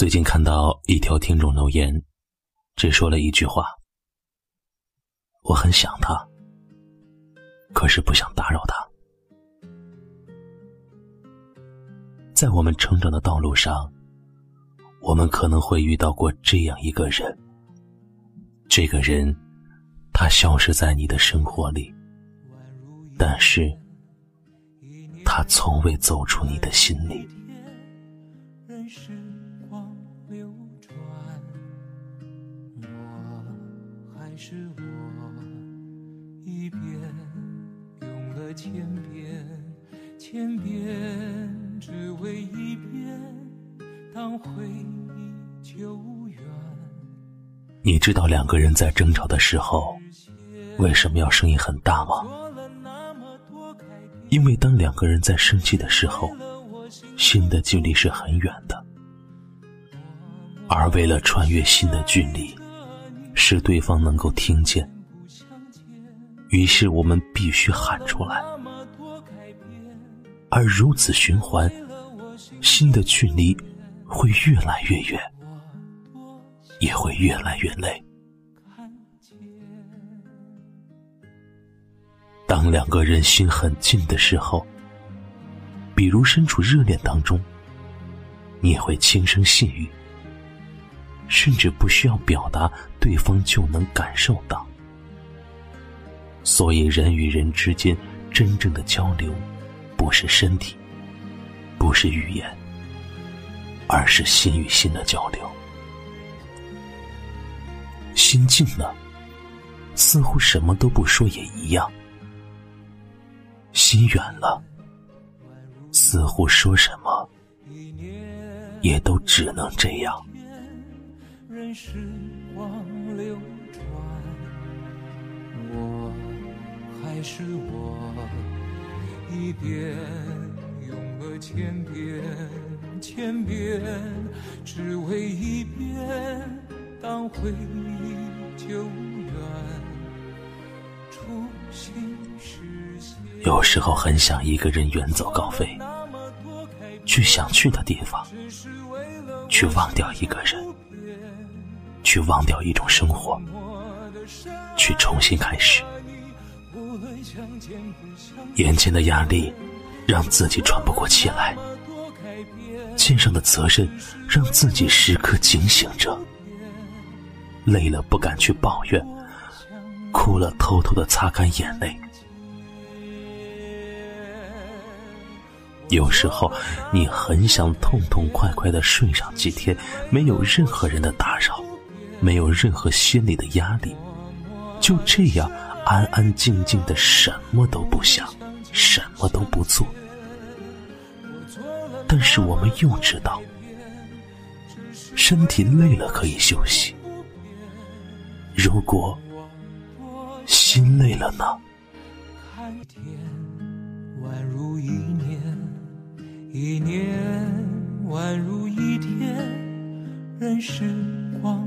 最近看到一条听众留言，只说了一句话：“我很想他，可是不想打扰他。”在我们成长的道路上，我们可能会遇到过这样一个人。这个人，他消失在你的生活里，但是，他从未走出你的心里。是我一遍用了千遍，千遍只为一遍，当回忆久远。你知道两个人在争吵的时候为什么要声音很大吗？因为当两个人在生气的时候，心的距离是很远的，而为了穿越心的距离。使对方能够听见，于是我们必须喊出来，而如此循环，心的距离会越来越远，也会越来越累。当两个人心很近的时候，比如身处热恋当中，你也会轻声细语。甚至不需要表达，对方就能感受到。所以，人与人之间真正的交流，不是身体，不是语言，而是心与心的交流。心近了，似乎什么都不说也一样；心远了，似乎说什么，也都只能这样。时光流转，我还是我，一遍用了千遍，千遍只为一遍，当回忆久远，初心实现。有时候很想一个人远走高飞，去想去的地方，去忘掉一个人。去忘掉一种生活，去重新开始。眼前的压力让自己喘不过气来，肩上的责任让自己时刻警醒着。累了不敢去抱怨，哭了偷偷的擦干眼泪。有时候你很想痛痛快快的睡上几天，没有任何人的打扰。没有任何心理的压力，就这样安安静静的什么都不想，什么都不做。但是我们又知道，身体累了可以休息。如果心累了呢？宛如一年，一年宛如一天，任时光。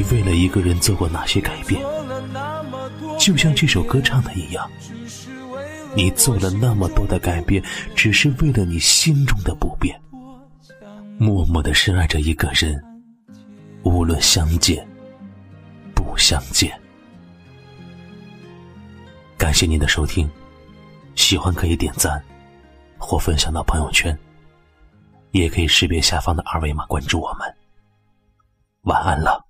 你为了一个人做过哪些改变？就像这首歌唱的一样，你做了那么多的改变，只是为了你心中的不变，默默的深爱着一个人，无论相见不相见。感谢您的收听，喜欢可以点赞或分享到朋友圈，也可以识别下方的二维码关注我们。晚安了。